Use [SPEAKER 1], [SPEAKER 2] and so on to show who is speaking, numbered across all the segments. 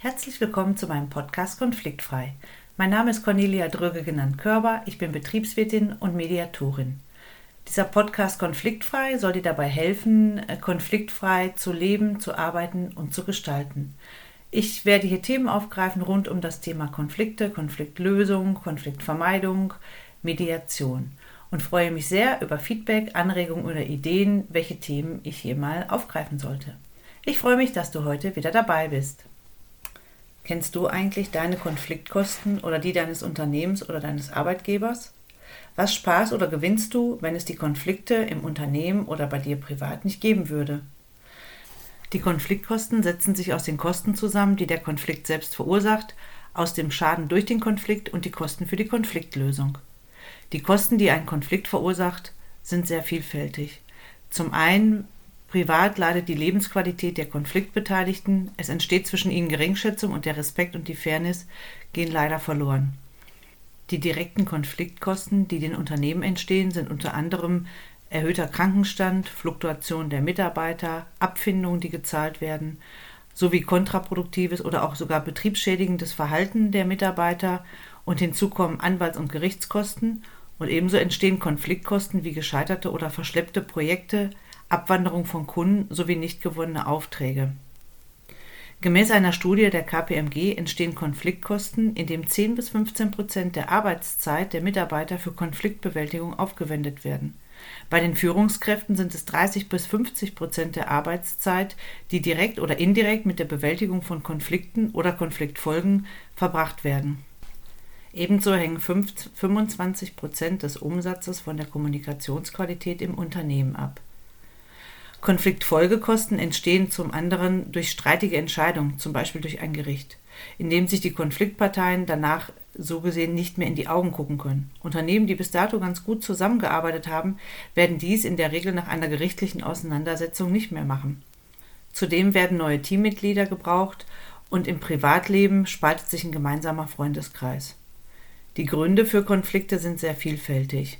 [SPEAKER 1] Herzlich willkommen zu meinem Podcast Konfliktfrei. Mein Name ist Cornelia Dröge genannt Körber, ich bin Betriebswirtin und Mediatorin. Dieser Podcast Konfliktfrei soll dir dabei helfen, äh, konfliktfrei zu leben, zu arbeiten und zu gestalten. Ich werde hier Themen aufgreifen rund um das Thema Konflikte, Konfliktlösung, Konfliktvermeidung, Mediation und freue mich sehr über Feedback, Anregungen oder Ideen, welche Themen ich hier mal aufgreifen sollte. Ich freue mich, dass du heute wieder dabei bist. Kennst du eigentlich deine Konfliktkosten oder die deines Unternehmens oder deines Arbeitgebers? Was sparst oder gewinnst du, wenn es die Konflikte im Unternehmen oder bei dir privat nicht geben würde? Die Konfliktkosten setzen sich aus den Kosten zusammen, die der Konflikt selbst verursacht, aus dem Schaden durch den Konflikt und die Kosten für die Konfliktlösung. Die Kosten, die ein Konflikt verursacht, sind sehr vielfältig. Zum einen Privat leidet die Lebensqualität der Konfliktbeteiligten, es entsteht zwischen ihnen Geringschätzung und der Respekt und die Fairness gehen leider verloren. Die direkten Konfliktkosten, die den Unternehmen entstehen, sind unter anderem erhöhter Krankenstand, Fluktuation der Mitarbeiter, Abfindungen, die gezahlt werden, sowie kontraproduktives oder auch sogar betriebsschädigendes Verhalten der Mitarbeiter. Und hinzu kommen Anwalts- und Gerichtskosten. Und ebenso entstehen Konfliktkosten wie gescheiterte oder verschleppte Projekte, Abwanderung von Kunden sowie nicht gewonnene Aufträge. Gemäß einer Studie der KPMG entstehen Konfliktkosten, indem 10 bis 15 Prozent der Arbeitszeit der Mitarbeiter für Konfliktbewältigung aufgewendet werden. Bei den Führungskräften sind es 30 bis 50 Prozent der Arbeitszeit, die direkt oder indirekt mit der Bewältigung von Konflikten oder Konfliktfolgen verbracht werden. Ebenso hängen 25 Prozent des Umsatzes von der Kommunikationsqualität im Unternehmen ab. Konfliktfolgekosten entstehen zum anderen durch streitige Entscheidungen, zum Beispiel durch ein Gericht, indem sich die Konfliktparteien danach so gesehen nicht mehr in die Augen gucken können. Unternehmen, die bis dato ganz gut zusammengearbeitet haben, werden dies in der Regel nach einer gerichtlichen Auseinandersetzung nicht mehr machen. Zudem werden neue Teammitglieder gebraucht und im Privatleben spaltet sich ein gemeinsamer Freundeskreis. Die Gründe für Konflikte sind sehr vielfältig.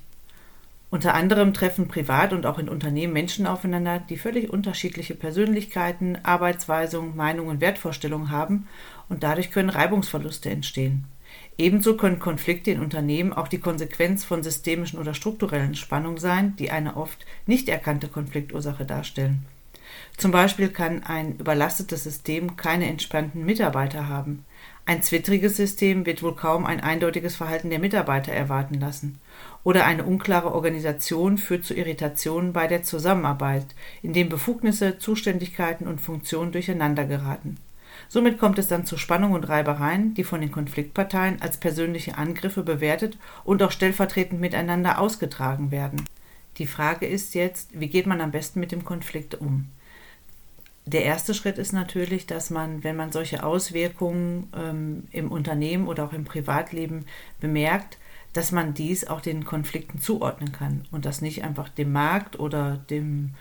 [SPEAKER 1] Unter anderem treffen privat und auch in Unternehmen Menschen aufeinander, die völlig unterschiedliche Persönlichkeiten, Arbeitsweisungen, Meinungen und Wertvorstellungen haben und dadurch können Reibungsverluste entstehen. Ebenso können Konflikte in Unternehmen auch die Konsequenz von systemischen oder strukturellen Spannungen sein, die eine oft nicht erkannte Konfliktursache darstellen. Zum Beispiel kann ein überlastetes System keine entspannten Mitarbeiter haben. Ein zwittriges System wird wohl kaum ein eindeutiges Verhalten der Mitarbeiter erwarten lassen. Oder eine unklare Organisation führt zu Irritationen bei der Zusammenarbeit, indem Befugnisse, Zuständigkeiten und Funktionen durcheinander geraten. Somit kommt es dann zu Spannungen und Reibereien, die von den Konfliktparteien als persönliche Angriffe bewertet und auch stellvertretend miteinander ausgetragen werden. Die Frage ist jetzt, wie geht man am besten mit dem Konflikt um? Der erste Schritt ist natürlich, dass man, wenn man solche Auswirkungen ähm, im Unternehmen oder auch im Privatleben bemerkt, dass man dies auch den Konflikten zuordnen kann und das nicht einfach dem Markt oder dem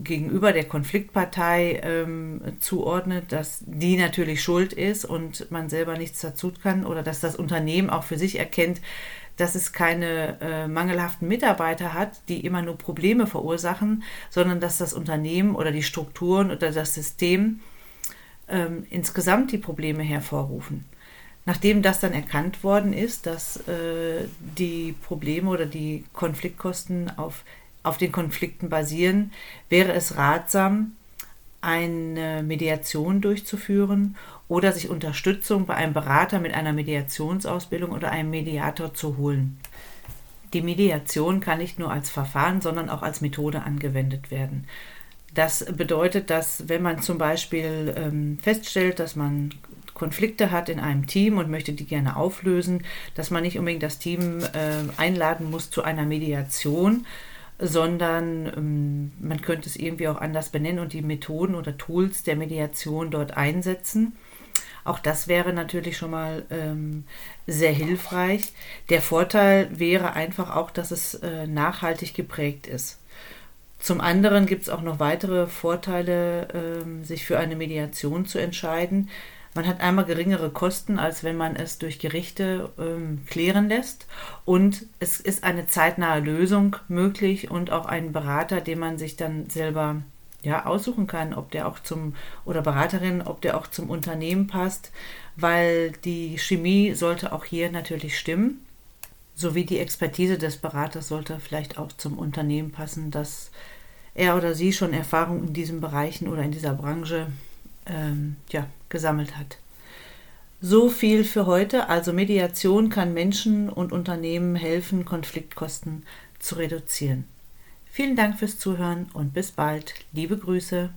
[SPEAKER 1] gegenüber der Konfliktpartei ähm, zuordnet, dass die natürlich schuld ist und man selber nichts dazu kann oder dass das Unternehmen auch für sich erkennt, dass es keine äh, mangelhaften Mitarbeiter hat, die immer nur Probleme verursachen, sondern dass das Unternehmen oder die Strukturen oder das System ähm, insgesamt die Probleme hervorrufen. Nachdem das dann erkannt worden ist, dass äh, die Probleme oder die Konfliktkosten auf, auf den Konflikten basieren, wäre es ratsam, eine Mediation durchzuführen oder sich Unterstützung bei einem Berater mit einer Mediationsausbildung oder einem Mediator zu holen. Die Mediation kann nicht nur als Verfahren, sondern auch als Methode angewendet werden. Das bedeutet, dass wenn man zum Beispiel ähm, feststellt, dass man Konflikte hat in einem Team und möchte die gerne auflösen, dass man nicht unbedingt das Team äh, einladen muss zu einer Mediation, sondern ähm, man könnte es irgendwie auch anders benennen und die Methoden oder Tools der Mediation dort einsetzen. Auch das wäre natürlich schon mal ähm, sehr hilfreich. Der Vorteil wäre einfach auch, dass es äh, nachhaltig geprägt ist. Zum anderen gibt es auch noch weitere Vorteile, ähm, sich für eine Mediation zu entscheiden. Man hat einmal geringere Kosten, als wenn man es durch Gerichte ähm, klären lässt. Und es ist eine zeitnahe Lösung möglich und auch ein Berater, den man sich dann selber ja, aussuchen kann, ob der auch zum, oder Beraterin, ob der auch zum Unternehmen passt, weil die Chemie sollte auch hier natürlich stimmen, sowie die Expertise des Beraters sollte vielleicht auch zum Unternehmen passen, dass er oder sie schon Erfahrung in diesen Bereichen oder in dieser Branche ähm, ja, gesammelt hat. So viel für heute. Also Mediation kann Menschen und Unternehmen helfen, Konfliktkosten zu reduzieren. Vielen Dank fürs Zuhören und bis bald. Liebe Grüße.